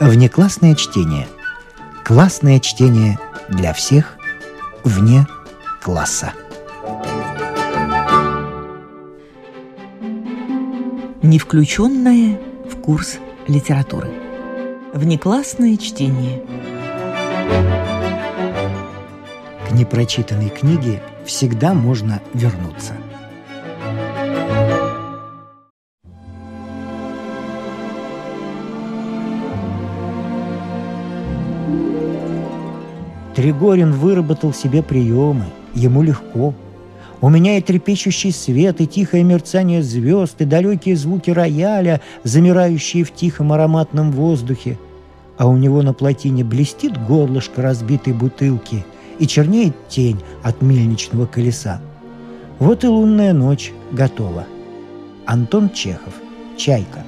Внеклассное чтение. Классное чтение для всех вне класса. Не включенное в курс литературы. Внеклассное чтение. К непрочитанной книге всегда можно вернуться – Тригорин выработал себе приемы. Ему легко. У меня и трепещущий свет, и тихое мерцание звезд, и далекие звуки рояля, замирающие в тихом ароматном воздухе. А у него на плотине блестит горлышко разбитой бутылки и чернеет тень от мельничного колеса. Вот и лунная ночь готова. Антон Чехов. «Чайка».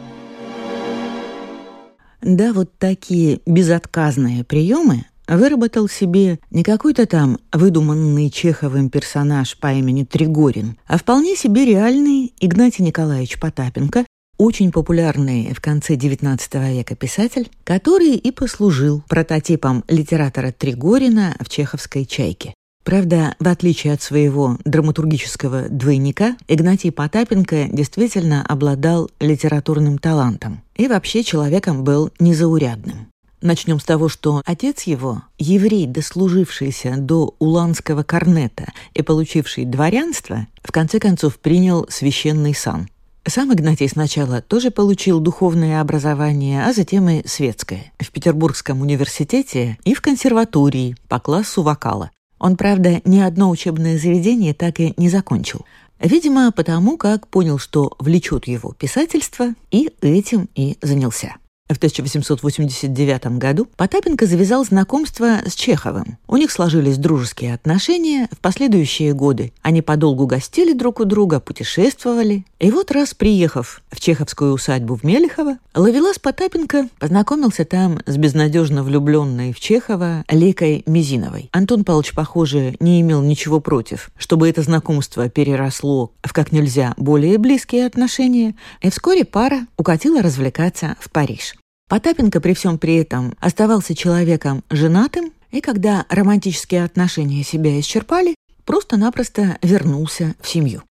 Да, вот такие безотказные приемы выработал себе не какой-то там выдуманный Чеховым персонаж по имени Тригорин, а вполне себе реальный Игнатий Николаевич Потапенко, очень популярный в конце XIX века писатель, который и послужил прототипом литератора Тригорина в чеховской «Чайке». Правда, в отличие от своего драматургического двойника, Игнатий Потапенко действительно обладал литературным талантом и вообще человеком был незаурядным. Начнем с того, что отец его, еврей, дослужившийся до уланского корнета и получивший дворянство, в конце концов принял священный сан. Сам Игнатий сначала тоже получил духовное образование, а затем и светское. В Петербургском университете и в консерватории по классу вокала. Он, правда, ни одно учебное заведение так и не закончил. Видимо, потому как понял, что влечет его писательство, и этим и занялся. В 1889 году Потапенко завязал знакомство с Чеховым. У них сложились дружеские отношения в последующие годы. Они подолгу гостили друг у друга, путешествовали. И вот раз приехав в чеховскую усадьбу в Мелехово, Лавелас Потапенко познакомился там с безнадежно влюбленной в Чехова Лекой Мизиновой. Антон Павлович, похоже, не имел ничего против, чтобы это знакомство переросло в как нельзя более близкие отношения, и вскоре пара укатила развлекаться в Париж. Потапенко при всем при этом оставался человеком женатым, и когда романтические отношения себя исчерпали, просто-напросто вернулся в семью.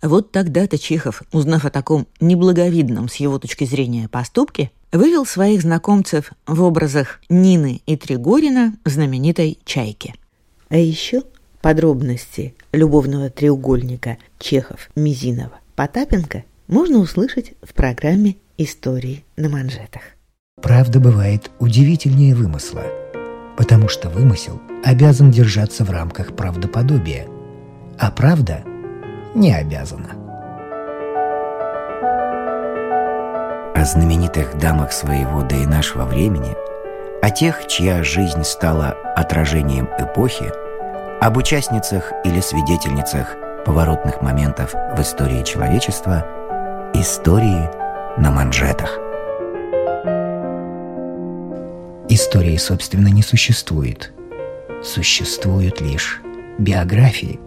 Вот тогда-то Чехов, узнав о таком неблаговидном с его точки зрения поступке, вывел своих знакомцев в образах Нины и Тригорина знаменитой «Чайке». А еще подробности любовного треугольника Чехов-Мизинова-Потапенко можно услышать в программе «Истории на манжетах». Правда бывает удивительнее вымысла, потому что вымысел обязан держаться в рамках правдоподобия, а правда не обязана. О знаменитых дамах своего да и нашего времени, о тех, чья жизнь стала отражением эпохи, об участницах или свидетельницах поворотных моментов в истории человечества, истории на манжетах. Истории, собственно, не существует. Существуют лишь биографии,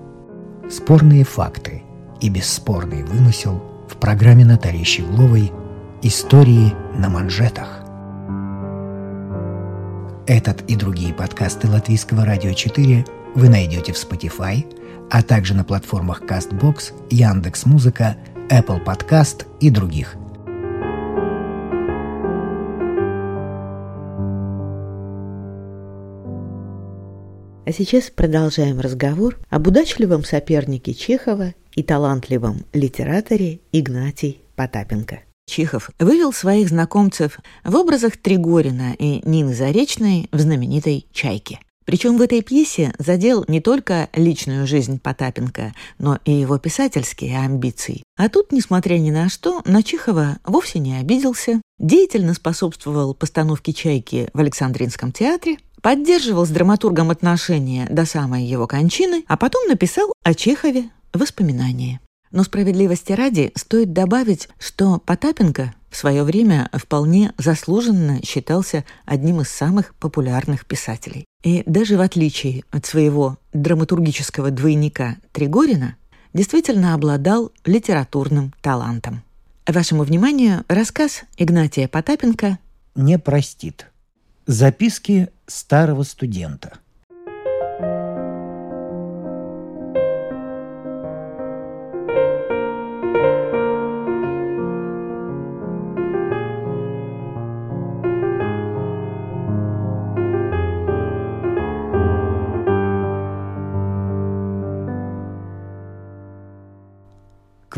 спорные факты и бесспорный вымысел в программе Натальи Щегловой «Истории на манжетах». Этот и другие подкасты Латвийского радио 4 вы найдете в Spotify, а также на платформах CastBox, Яндекс.Музыка, Apple Podcast и других – А сейчас продолжаем разговор об удачливом сопернике Чехова и талантливом литераторе Игнатий Потапенко. Чехов вывел своих знакомцев в образах Тригорина и Нины Заречной в знаменитой «Чайке». Причем в этой пьесе задел не только личную жизнь Потапенко, но и его писательские амбиции. А тут, несмотря ни на что, на Чехова вовсе не обиделся, деятельно способствовал постановке «Чайки» в Александринском театре, поддерживал с драматургом отношения до самой его кончины, а потом написал о Чехове воспоминания. Но справедливости ради стоит добавить, что Потапенко в свое время вполне заслуженно считался одним из самых популярных писателей. И даже в отличие от своего драматургического двойника Тригорина, действительно обладал литературным талантом. Вашему вниманию рассказ Игнатия Потапенко «Не простит». Записки старого студента –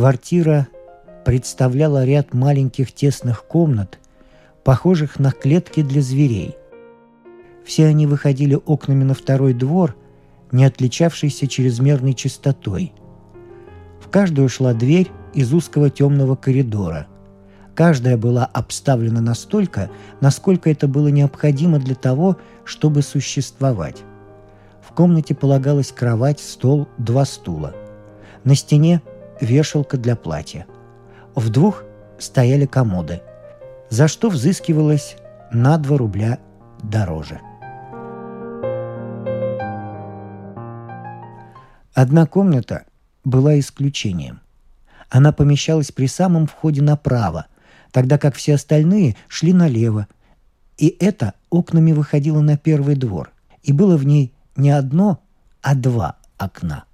Квартира представляла ряд маленьких тесных комнат, похожих на клетки для зверей. Все они выходили окнами на второй двор, не отличавшийся чрезмерной чистотой. В каждую шла дверь из узкого темного коридора. Каждая была обставлена настолько, насколько это было необходимо для того, чтобы существовать. В комнате полагалась кровать, стол, два стула. На стене вешалка для платья. В двух стояли комоды, за что взыскивалось на 2 рубля дороже. Одна комната была исключением. Она помещалась при самом входе направо, тогда как все остальные шли налево. И это окнами выходило на первый двор. И было в ней не одно, а два окна –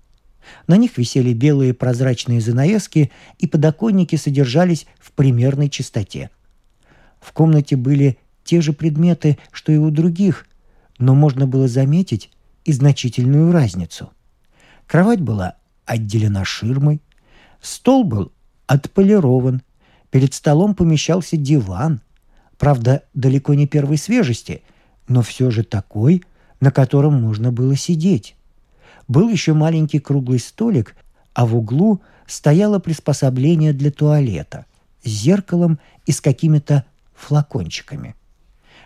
на них висели белые прозрачные занавески, и подоконники содержались в примерной чистоте. В комнате были те же предметы, что и у других, но можно было заметить и значительную разницу. Кровать была отделена ширмой, стол был отполирован, перед столом помещался диван, правда, далеко не первой свежести, но все же такой, на котором можно было сидеть. Был еще маленький круглый столик, а в углу стояло приспособление для туалета с зеркалом и с какими-то флакончиками.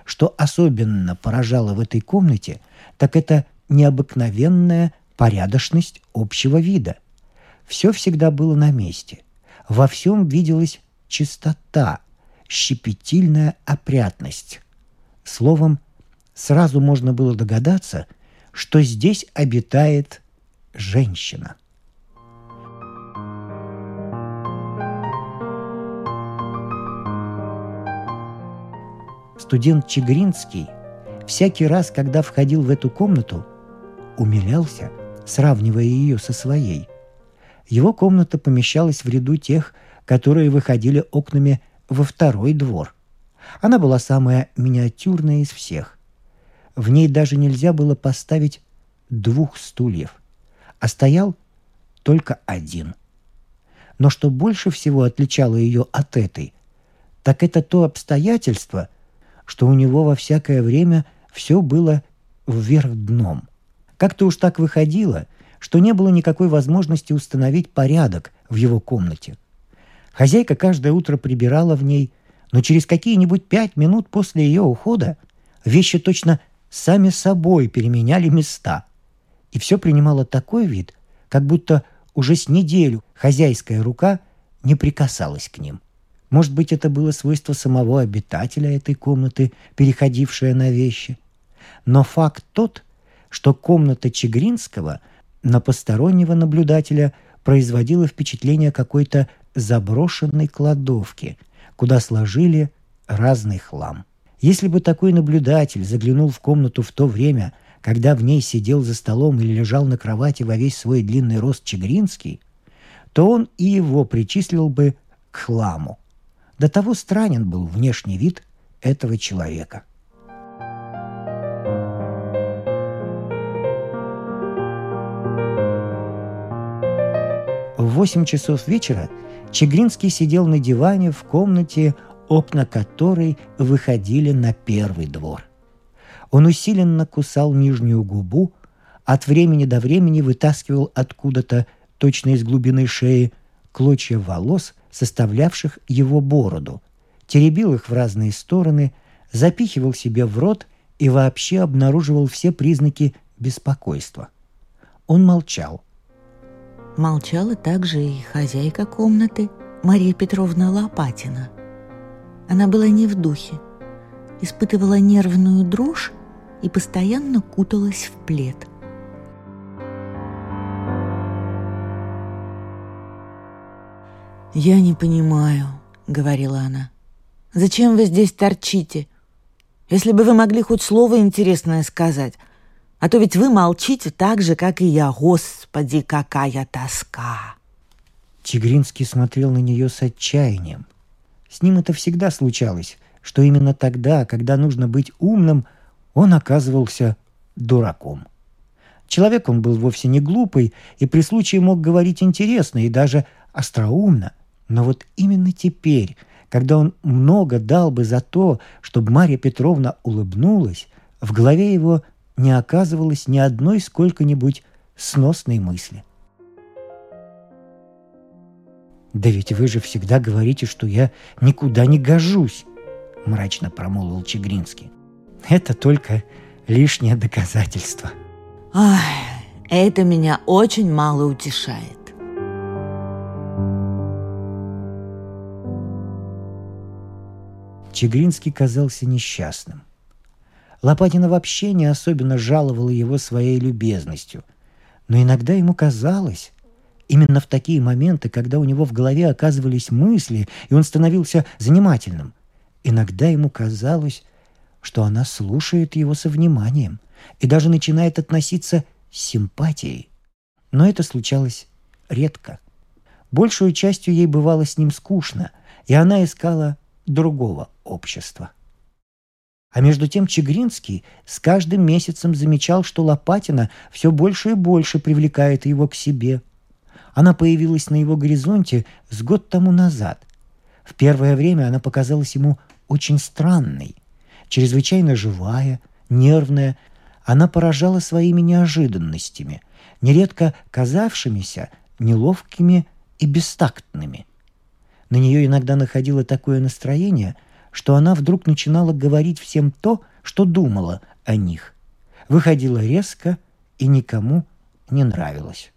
Что особенно поражало в этой комнате, так это необыкновенная порядочность общего вида. Все всегда было на месте. Во всем виделась чистота, щепетильная опрятность. Словом, сразу можно было догадаться – что здесь обитает женщина. Студент Чегринский всякий раз, когда входил в эту комнату, умилялся, сравнивая ее со своей. Его комната помещалась в ряду тех, которые выходили окнами во второй двор. Она была самая миниатюрная из всех. В ней даже нельзя было поставить двух стульев, а стоял только один. Но что больше всего отличало ее от этой, так это то обстоятельство, что у него во всякое время все было вверх дном. Как-то уж так выходило, что не было никакой возможности установить порядок в его комнате. Хозяйка каждое утро прибирала в ней, но через какие-нибудь пять минут после ее ухода вещи точно сами собой переменяли места. И все принимало такой вид, как будто уже с неделю хозяйская рука не прикасалась к ним. Может быть, это было свойство самого обитателя этой комнаты, переходившее на вещи. Но факт тот, что комната Чегринского на постороннего наблюдателя производила впечатление какой-то заброшенной кладовки, куда сложили разный хлам – если бы такой наблюдатель заглянул в комнату в то время, когда в ней сидел за столом или лежал на кровати во весь свой длинный рост Чегринский, то он и его причислил бы к хламу. До того странен был внешний вид этого человека. Восемь часов вечера Чегринский сидел на диване в комнате окна которой выходили на первый двор. Он усиленно кусал нижнюю губу, от времени до времени вытаскивал откуда-то, точно из глубины шеи, клочья волос, составлявших его бороду, теребил их в разные стороны, запихивал себе в рот и вообще обнаруживал все признаки беспокойства. Он молчал. Молчала также и хозяйка комнаты Мария Петровна Лопатина – она была не в духе, испытывала нервную дрожь и постоянно куталась в плед. «Я не понимаю», — говорила она. «Зачем вы здесь торчите? Если бы вы могли хоть слово интересное сказать. А то ведь вы молчите так же, как и я. Господи, какая тоска!» Чигринский смотрел на нее с отчаянием. С ним это всегда случалось, что именно тогда, когда нужно быть умным, он оказывался дураком. Человек он был вовсе не глупый и при случае мог говорить интересно и даже остроумно. Но вот именно теперь, когда он много дал бы за то, чтобы Марья Петровна улыбнулась, в голове его не оказывалось ни одной сколько-нибудь сносной мысли. «Да ведь вы же всегда говорите, что я никуда не гожусь», — мрачно промолвил Чегринский. «Это только лишнее доказательство». Ай, это меня очень мало утешает. Чегринский казался несчастным. Лопатина вообще не особенно жаловала его своей любезностью, но иногда ему казалось, именно в такие моменты, когда у него в голове оказывались мысли, и он становился занимательным, иногда ему казалось, что она слушает его со вниманием – и даже начинает относиться с симпатией. Но это случалось редко. Большую частью ей бывало с ним скучно, и она искала другого общества. А между тем Чегринский с каждым месяцем замечал, что Лопатина все больше и больше привлекает его к себе. Она появилась на его горизонте с год тому назад. В первое время она показалась ему очень странной, чрезвычайно живая, нервная, она поражала своими неожиданностями, нередко казавшимися неловкими и бестактными. На нее иногда находило такое настроение, что она вдруг начинала говорить всем то, что думала о них. Выходила резко и никому не нравилась.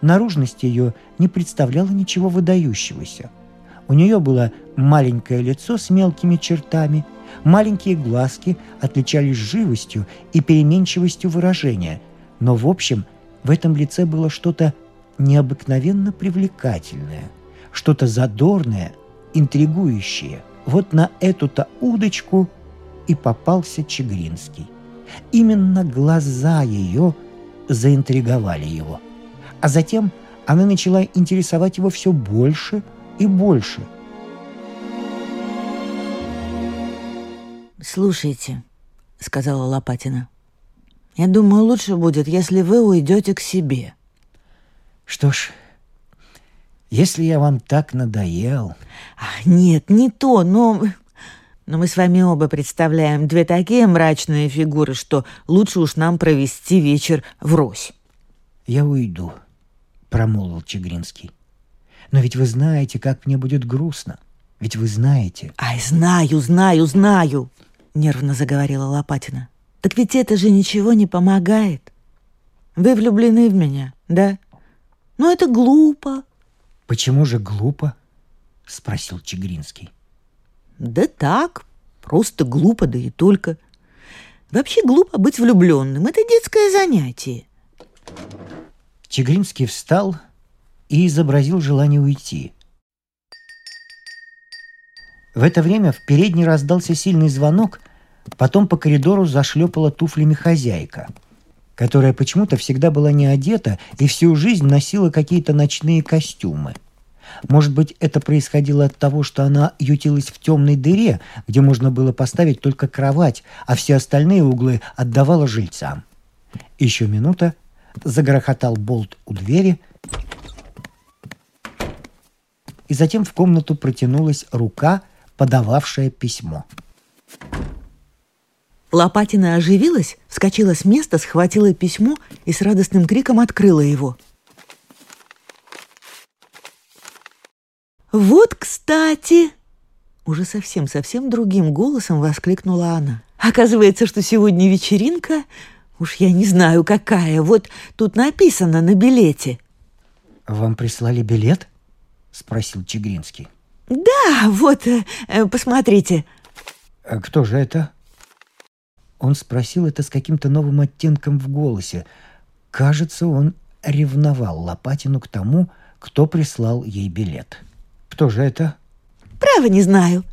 Наружность ее не представляла ничего выдающегося. У нее было маленькое лицо с мелкими чертами – Маленькие глазки отличались живостью и переменчивостью выражения, но в общем в этом лице было что-то необыкновенно привлекательное, что-то задорное, интригующее. Вот на эту-то удочку и попался Чегринский. Именно глаза ее заинтриговали его. А затем она начала интересовать его все больше и больше – «Слушайте», — сказала Лопатина, — «я думаю, лучше будет, если вы уйдете к себе». «Что ж, если я вам так надоел...» Ах, «Нет, не то, но...» Но мы с вами оба представляем две такие мрачные фигуры, что лучше уж нам провести вечер врозь. «Я уйду», — промолвил Чегринский. «Но ведь вы знаете, как мне будет грустно. Ведь вы знаете...» «Ай, знаю, знаю, знаю!» — нервно заговорила Лопатина. «Так ведь это же ничего не помогает. Вы влюблены в меня, да? Ну, это глупо». «Почему же глупо?» — спросил Чигринский. «Да так, просто глупо, да и только. Вообще глупо быть влюбленным. Это детское занятие». Чигринский встал и изобразил желание уйти. В это время в передней раздался сильный звонок, потом по коридору зашлепала туфлями хозяйка, которая почему-то всегда была не одета и всю жизнь носила какие-то ночные костюмы. Может быть, это происходило от того, что она ютилась в темной дыре, где можно было поставить только кровать, а все остальные углы отдавала жильцам. Еще минута, загрохотал болт у двери, и затем в комнату протянулась рука – подававшая письмо. Лопатина оживилась, вскочила с места, схватила письмо и с радостным криком открыла его. «Вот, кстати!» Уже совсем-совсем другим голосом воскликнула она. «Оказывается, что сегодня вечеринка, уж я не знаю какая, вот тут написано на билете». «Вам прислали билет?» — спросил Чигринский. «Да, вот, э, посмотрите». А кто же это? Он спросил это с каким-то новым оттенком в голосе. Кажется, он ревновал Лопатину к тому, кто прислал ей билет. Кто же это? Право не знаю.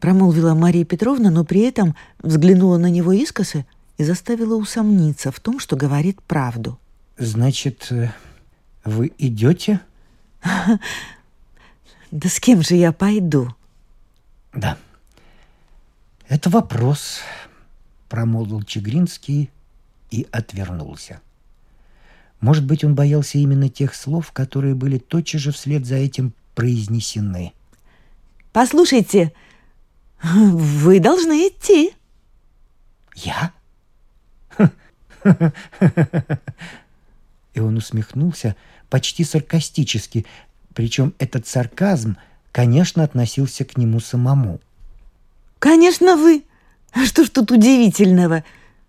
промолвила Мария Петровна, но при этом взглянула на него искоса и заставила усомниться в том, что говорит правду. Значит, э, вы идете? Да с кем же я пойду? Да. Это вопрос, промолвил Чегринский и отвернулся. Может быть, он боялся именно тех слов, которые были тотчас же вслед за этим произнесены. «Послушайте, вы должны идти». «Я?» И он усмехнулся почти саркастически, причем этот сарказм, конечно, относился к нему самому. «Конечно, вы! Что ж тут удивительного?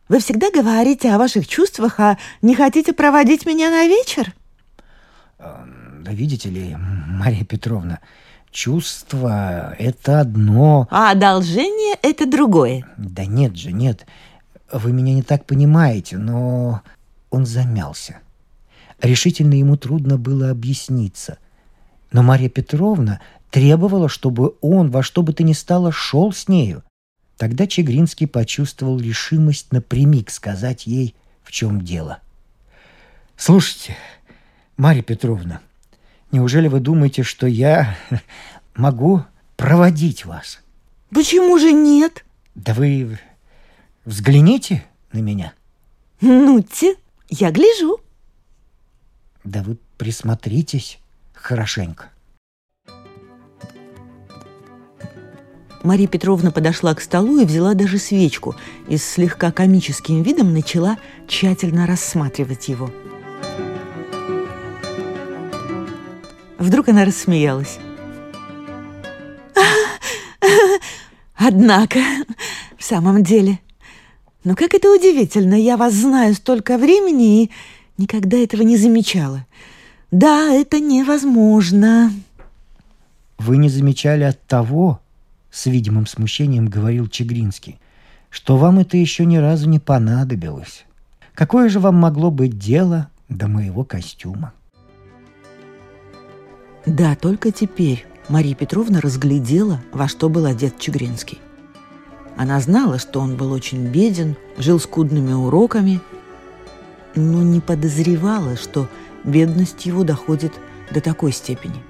Вы всегда говорите о ваших чувствах, а не хотите проводить меня на вечер?» Да видите ли, Мария Петровна, чувство — это одно. А одолжение — это другое. Да нет же, нет. Вы меня не так понимаете, но он замялся. Решительно ему трудно было объясниться. Но Марья Петровна требовала, чтобы он во что бы то ни стало шел с нею. Тогда Чегринский почувствовал решимость напрямик сказать ей, в чем дело. «Слушайте, Марья Петровна, неужели вы думаете, что я могу проводить вас?» «Почему же нет?» «Да вы взгляните на меня». «Ну-те, я гляжу». Да вы присмотритесь хорошенько. Мария Петровна подошла к столу и взяла даже свечку и с слегка комическим видом начала тщательно рассматривать его. Вдруг она рассмеялась. Однако, в самом деле, ну как это удивительно, я вас знаю столько времени и Никогда этого не замечала. Да, это невозможно. Вы не замечали от того, с видимым смущением говорил Чегринский, что вам это еще ни разу не понадобилось. Какое же вам могло быть дело до моего костюма? Да, только теперь Мария Петровна разглядела, во что был одет Чегринский. Она знала, что он был очень беден, жил скудными уроками – но не подозревала, что бедность его доходит до такой степени.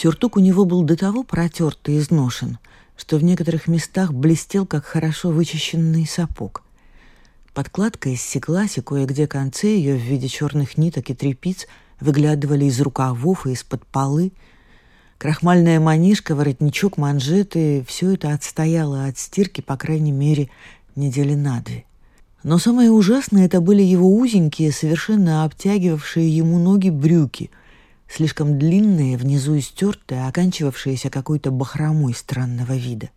Сюртук у него был до того протерт и изношен, что в некоторых местах блестел, как хорошо вычищенный сапог. Подкладка иссеклась, и кое-где концы ее в виде черных ниток и трепиц выглядывали из рукавов и из-под полы. Крахмальная манишка, воротничок, манжеты — все это отстояло от стирки, по крайней мере, недели на две. Но самое ужасное это были его узенькие, совершенно обтягивавшие ему ноги брюки, слишком длинные, внизу истертые, оканчивавшиеся какой-то бахромой странного вида.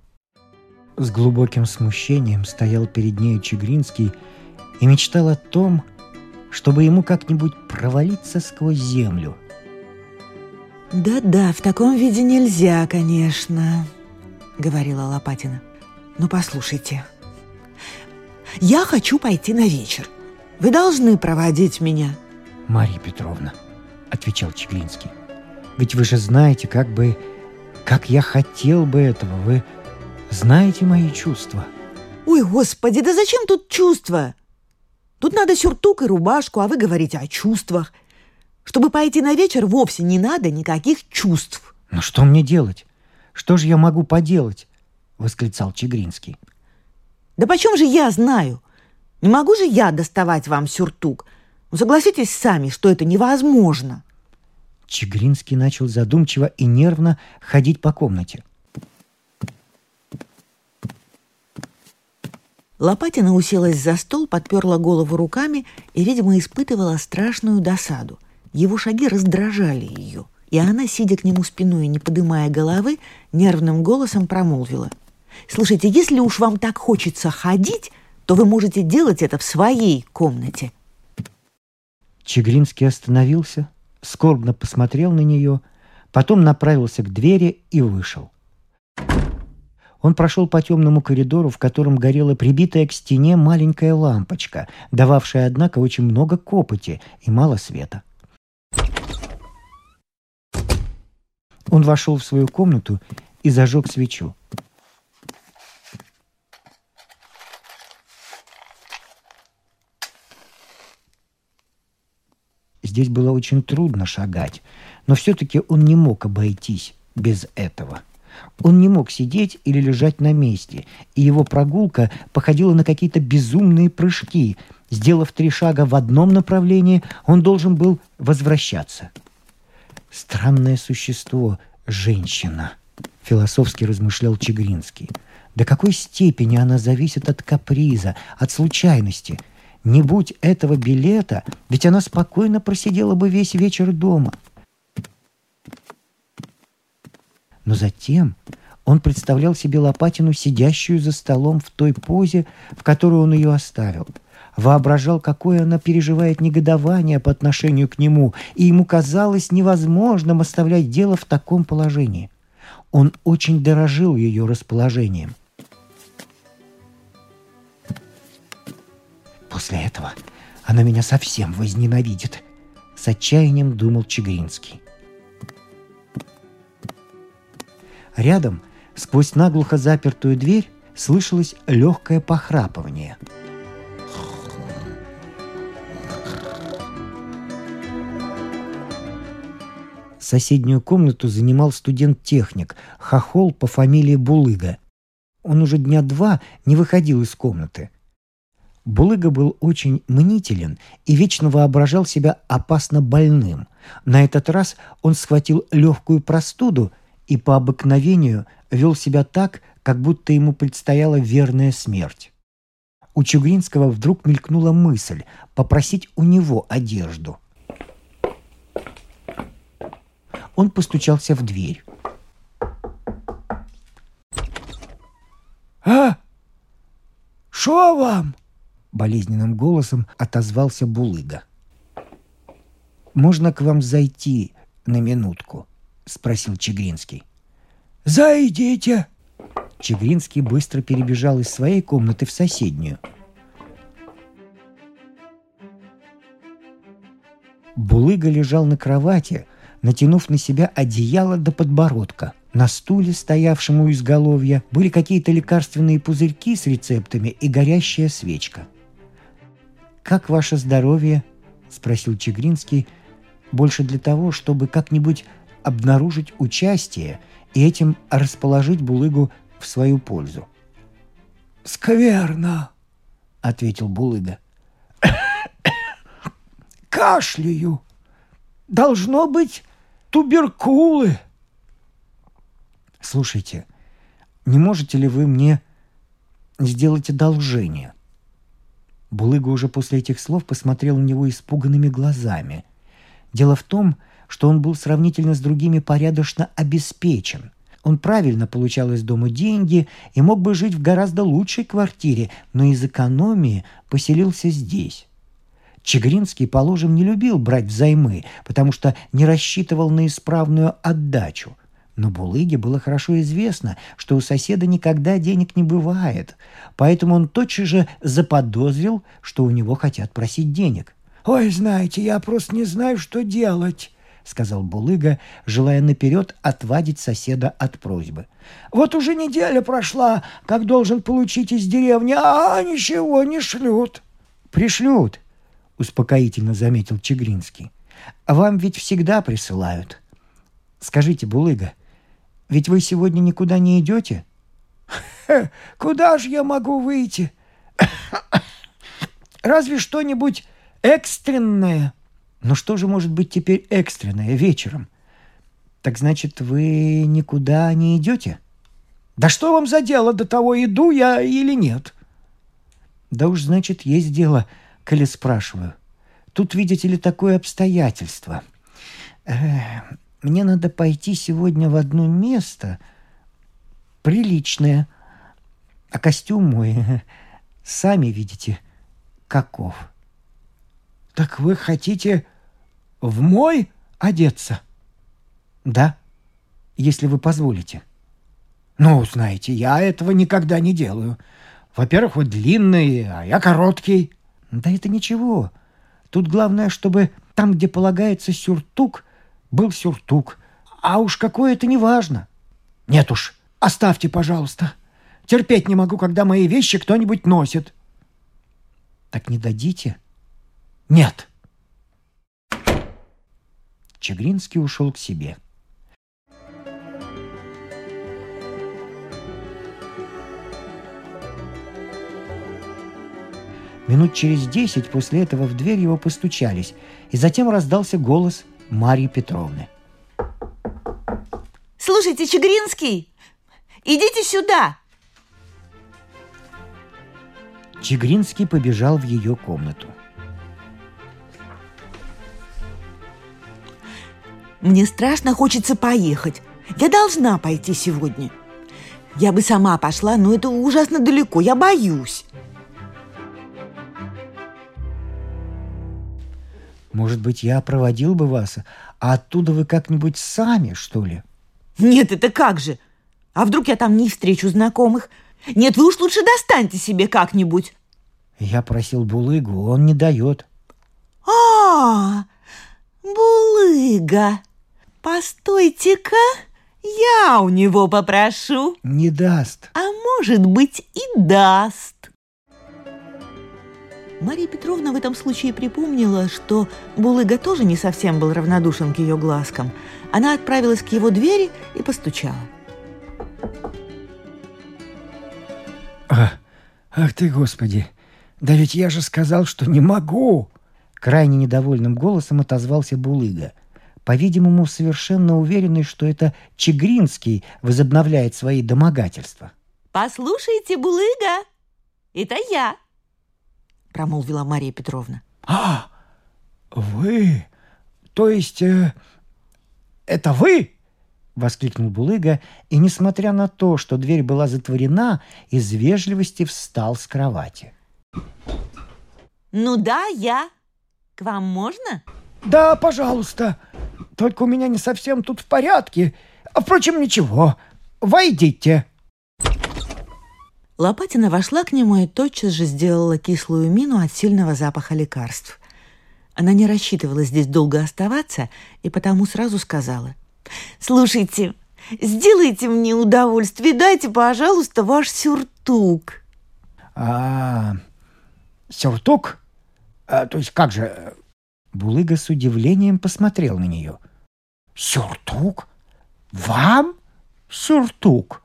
С глубоким смущением стоял перед ней Чегринский и мечтал о том, чтобы ему как-нибудь провалиться сквозь землю. «Да-да, в таком виде нельзя, конечно», — говорила Лопатина. «Но послушайте, я хочу пойти на вечер. Вы должны проводить меня. Марья Петровна, отвечал Чеглинский. Ведь вы же знаете, как бы, как я хотел бы этого. Вы знаете мои чувства. Ой, господи, да зачем тут чувства? Тут надо сюртук и рубашку, а вы говорите о чувствах. Чтобы пойти на вечер, вовсе не надо никаких чувств. Ну что мне делать? Что же я могу поделать? Восклицал Чегринский. Да почем же я знаю? Не могу же я доставать вам сюртук. Ну, согласитесь сами, что это невозможно. Чегринский начал задумчиво и нервно ходить по комнате. Лопатина уселась за стол, подперла голову руками и, видимо, испытывала страшную досаду. Его шаги раздражали ее, и она, сидя к нему спиной и не подымая головы, нервным голосом промолвила. Слушайте, если уж вам так хочется ходить, то вы можете делать это в своей комнате. Чегринский остановился, скорбно посмотрел на нее, потом направился к двери и вышел. Он прошел по темному коридору, в котором горела прибитая к стене маленькая лампочка, дававшая, однако, очень много копоти и мало света. Он вошел в свою комнату и зажег свечу. Здесь было очень трудно шагать, но все-таки он не мог обойтись без этого. Он не мог сидеть или лежать на месте, и его прогулка походила на какие-то безумные прыжки. Сделав три шага в одном направлении, он должен был возвращаться. Странное существо – женщина, философски размышлял Чегринский. До какой степени она зависит от каприза, от случайности – не будь этого билета, ведь она спокойно просидела бы весь вечер дома. Но затем он представлял себе Лопатину, сидящую за столом в той позе, в которую он ее оставил. Воображал, какое она переживает негодование по отношению к нему, и ему казалось невозможным оставлять дело в таком положении. Он очень дорожил ее расположением. Она меня совсем возненавидит, с отчаянием думал Чигринский. Рядом, сквозь наглухо запертую дверь, слышалось легкое похрапывание. Соседнюю комнату занимал студент-техник, хохол по фамилии Булыга. Он уже дня два не выходил из комнаты – Булыга был очень мнителен и вечно воображал себя опасно больным. На этот раз он схватил легкую простуду и по обыкновению вел себя так, как будто ему предстояла верная смерть. У Чугринского вдруг мелькнула мысль попросить у него одежду. Он постучался в дверь. «А? Шо вам?» Болезненным голосом отозвался Булыга. «Можно к вам зайти на минутку?» — спросил Чегринский. «Зайдите!» Чегринский быстро перебежал из своей комнаты в соседнюю. Булыга лежал на кровати, натянув на себя одеяло до подбородка. На стуле, стоявшем у изголовья, были какие-то лекарственные пузырьки с рецептами и горящая свечка – «Как ваше здоровье?» – спросил Чегринский, больше для того, чтобы как-нибудь обнаружить участие и этим расположить Булыгу в свою пользу. «Скверно», — ответил Булыга. «Кашляю. Должно быть туберкулы». «Слушайте, не можете ли вы мне сделать одолжение?» Булыга уже после этих слов посмотрел на него испуганными глазами. Дело в том, что он был сравнительно с другими порядочно обеспечен. Он правильно получал из дома деньги и мог бы жить в гораздо лучшей квартире, но из экономии поселился здесь. Чегринский, положим, не любил брать взаймы, потому что не рассчитывал на исправную отдачу. Но Булыге было хорошо известно, что у соседа никогда денег не бывает, поэтому он тотчас же заподозрил, что у него хотят просить денег. «Ой, знаете, я просто не знаю, что делать», — сказал Булыга, желая наперед отвадить соседа от просьбы. «Вот уже неделя прошла, как должен получить из деревни, а ничего не шлют». «Пришлют», — успокоительно заметил Чегринский. «Вам ведь всегда присылают. Скажите, Булыга, ведь вы сегодня никуда не идете?» «Куда же я могу выйти? Разве что-нибудь экстренное?» «Но что же может быть теперь экстренное вечером? Так значит, вы никуда не идете?» «Да что вам за дело до того, иду я или нет?» «Да уж, значит, есть дело, коли спрашиваю. Тут, видите ли, такое обстоятельство. Мне надо пойти сегодня в одно место приличное. А костюм мой, сами видите, каков. Так вы хотите в мой одеться? Да, если вы позволите. Ну, знаете, я этого никогда не делаю. Во-первых, вы длинный, а я короткий. Да это ничего. Тут главное, чтобы там, где полагается сюртук – был сюртук. А уж какое это не важно. Нет уж, оставьте, пожалуйста. Терпеть не могу, когда мои вещи кто-нибудь носит. Так не дадите? Нет. Чегринский ушел к себе. Минут через десять после этого в дверь его постучались, и затем раздался голос Марьи Петровны. «Слушайте, Чегринский, идите сюда!» Чегринский побежал в ее комнату. Мне страшно хочется поехать. Я должна пойти сегодня. Я бы сама пошла, но это ужасно далеко. Я боюсь. Может быть, я проводил бы вас, а оттуда вы как-нибудь сами, что ли? Нет, это как же? А вдруг я там не встречу знакомых? Нет, вы уж лучше достаньте себе как-нибудь. Я просил Булыгу, он не дает. А, Булыга, постойте-ка, я у него попрошу. Не даст. А может быть и даст. Мария Петровна в этом случае припомнила, что Булыга тоже не совсем был равнодушен к ее глазкам. Она отправилась к его двери и постучала. Ах, ах ты, Господи! Да ведь я же сказал, что не могу! Крайне недовольным голосом отозвался Булыга. По-видимому, совершенно уверенный, что это Чегринский возобновляет свои домогательства. «Послушайте, Булыга, это я!» — промолвила Мария Петровна. «А, вы? То есть э, это вы?» — воскликнул Булыга, и, несмотря на то, что дверь была затворена, из вежливости встал с кровати. «Ну да, я. К вам можно?» «Да, пожалуйста. Только у меня не совсем тут в порядке. А, впрочем, ничего. Войдите». Лопатина вошла к нему и тотчас же сделала кислую мину от сильного запаха лекарств. Она не рассчитывала здесь долго оставаться и потому сразу сказала. «Слушайте, сделайте мне удовольствие, дайте, пожалуйста, ваш сюртук». «А, сюртук? А, то есть как же?» Булыга с удивлением посмотрел на нее. «Сюртук? Вам сюртук?»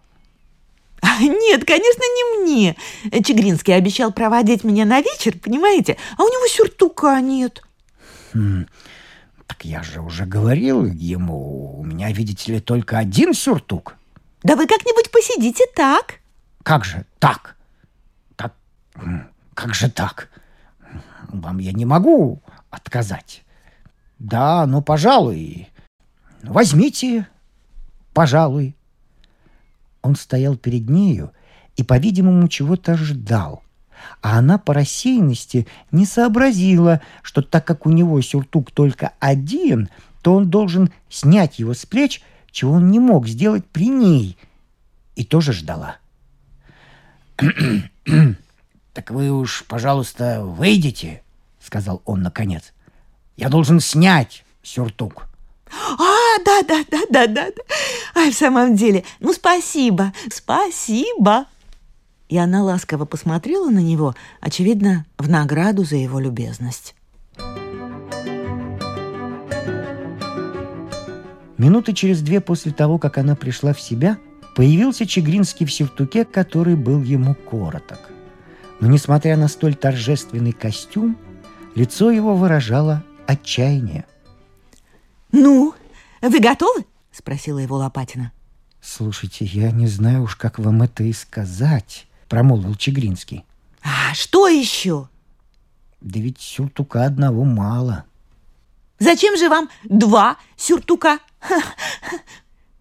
Нет, конечно, не мне. Чегринский обещал проводить меня на вечер, понимаете? А у него сюртука нет. Хм, так я же уже говорил ему, у меня, видите ли, только один сюртук. Да вы как-нибудь посидите так. Как же так? Так, как же так? Вам я не могу отказать. Да, ну, пожалуй, возьмите, пожалуй. Он стоял перед нею и, по-видимому, чего-то ждал. А она по рассеянности не сообразила, что так как у него сюртук только один, то он должен снять его с плеч, чего он не мог сделать при ней, и тоже ждала. «Так вы уж, пожалуйста, выйдите», — сказал он наконец. «Я должен снять сюртук». А, да, да, да, да, да. Ай, в самом деле, ну спасибо, спасибо. И она ласково посмотрела на него, очевидно, в награду за его любезность. Минуты через две после того, как она пришла в себя, появился Чегринский в сюртуке, который был ему короток. Но, несмотря на столь торжественный костюм, лицо его выражало отчаяние – «Ну, вы готовы?» — спросила его Лопатина. «Слушайте, я не знаю уж, как вам это и сказать», — промолвил Чегринский. «А что еще?» «Да ведь сюртука одного мало». «Зачем же вам два сюртука?»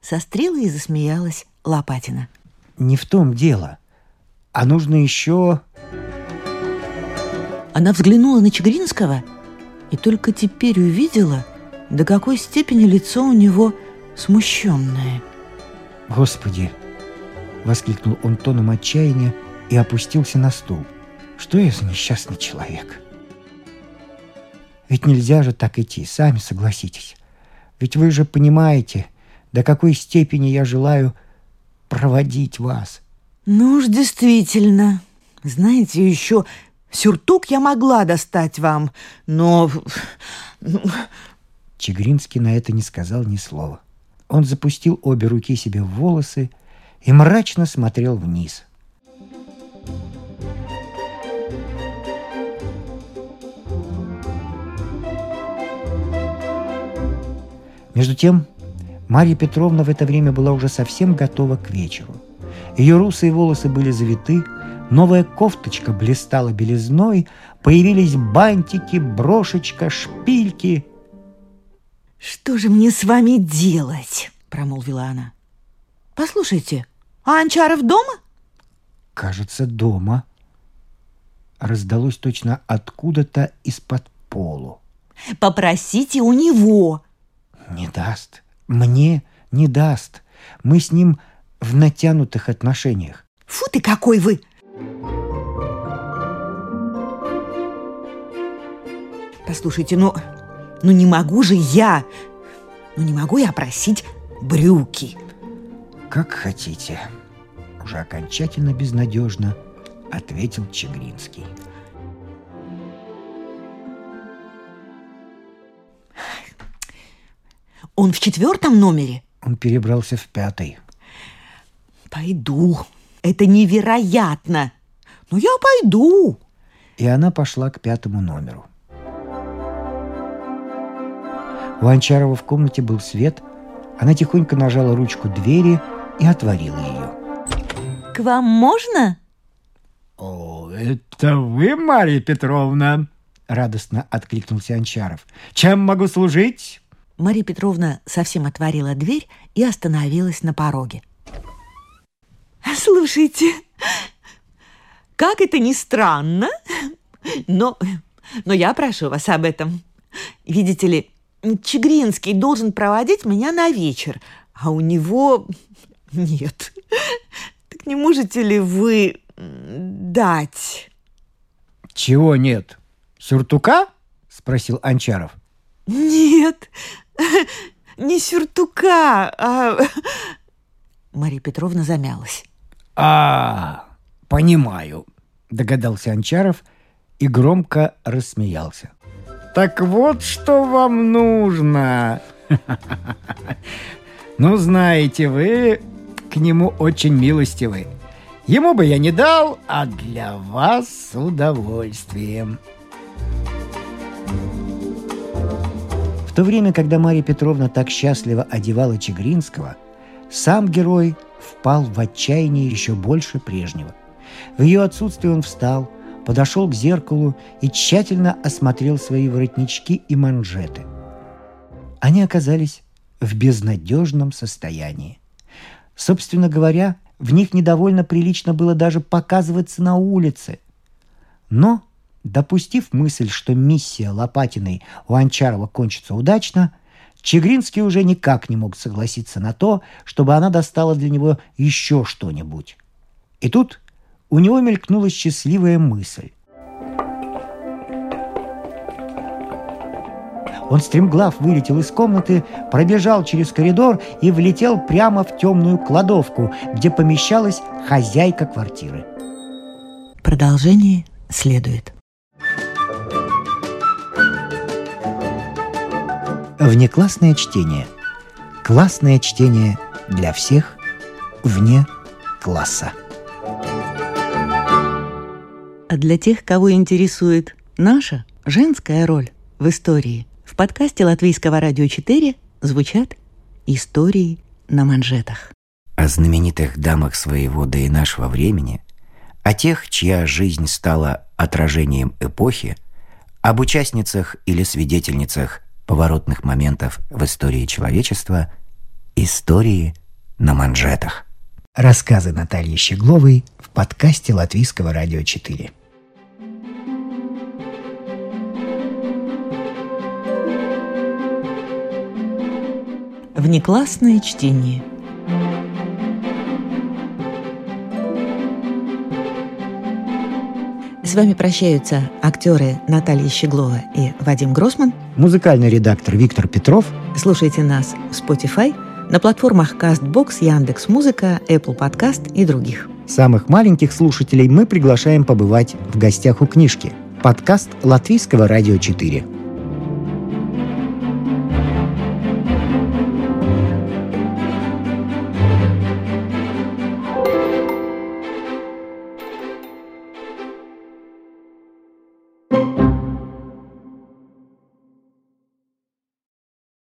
Сострила и засмеялась Лопатина. «Не в том дело. А нужно еще...» Она взглянула на Чегринского и только теперь увидела, до какой степени лицо у него смущенное. «Господи!» — воскликнул он тоном отчаяния и опустился на стул. «Что я за несчастный человек?» Ведь нельзя же так идти, сами согласитесь. Ведь вы же понимаете, до какой степени я желаю проводить вас. Ну уж действительно. Знаете, еще сюртук я могла достать вам, но... Чегринский на это не сказал ни слова. Он запустил обе руки себе в волосы и мрачно смотрел вниз. Между тем, Марья Петровна в это время была уже совсем готова к вечеру. Ее русые волосы были завиты, новая кофточка блистала белизной, появились бантики, брошечка, шпильки. «Что же мне с вами делать?» – промолвила она. «Послушайте, а Анчаров дома?» «Кажется, дома». Раздалось точно откуда-то из-под полу. «Попросите у него!» Не даст. Мне не даст. Мы с ним в натянутых отношениях. Фу ты какой вы! Послушайте, ну, ну не могу же я, ну не могу я просить брюки. Как хотите. Уже окончательно безнадежно ответил Чегринский. Он в четвертом номере? Он перебрался в пятый. Пойду. Это невероятно. Но я пойду. И она пошла к пятому номеру. У Анчарова в комнате был свет. Она тихонько нажала ручку двери и отворила ее. К вам можно? О, это вы, Марья Петровна? Радостно откликнулся Анчаров. Чем могу служить? Мария Петровна совсем отворила дверь и остановилась на пороге. «Слушайте, как это ни странно, но, но я прошу вас об этом. Видите ли, Чегринский должен проводить меня на вечер, а у него нет. Так не можете ли вы дать?» «Чего нет? Сюртука?» – спросил Анчаров. «Нет, не сюртука, а...» Мария Петровна замялась. «А, понимаю», — догадался Анчаров и громко рассмеялся. «Так вот, что вам нужно!» «Ну, знаете, вы к нему очень милостивы. Ему бы я не дал, а для вас с удовольствием». В то время, когда Марья Петровна так счастливо одевала Чегринского, сам герой впал в отчаяние еще больше прежнего. В ее отсутствие он встал, подошел к зеркалу и тщательно осмотрел свои воротнички и манжеты. Они оказались в безнадежном состоянии. Собственно говоря, в них недовольно прилично было даже показываться на улице. Но Допустив мысль, что миссия Лопатиной у Анчарова кончится удачно, Чегринский уже никак не мог согласиться на то, чтобы она достала для него еще что-нибудь. И тут у него мелькнула счастливая мысль. Он стремглав вылетел из комнаты, пробежал через коридор и влетел прямо в темную кладовку, где помещалась хозяйка квартиры. Продолжение следует. Внеклассное чтение. Классное чтение для всех вне класса. А для тех, кого интересует наша женская роль в истории, в подкасте Латвийского радио 4 звучат истории на манжетах. О знаменитых дамах своего да и нашего времени, о тех, чья жизнь стала отражением эпохи, об участницах или свидетельницах поворотных моментов в истории человечества, истории на манжетах. Рассказы Натальи Щегловой в подкасте Латвийского радио 4. Внеклассное чтение – С вами прощаются актеры Наталья Щеглова и Вадим Гросман. Музыкальный редактор Виктор Петров. Слушайте нас в Spotify, на платформах CastBox, Яндекс.Музыка, Apple Podcast и других. Самых маленьких слушателей мы приглашаем побывать в гостях у книжки. Подкаст Латвийского радио 4.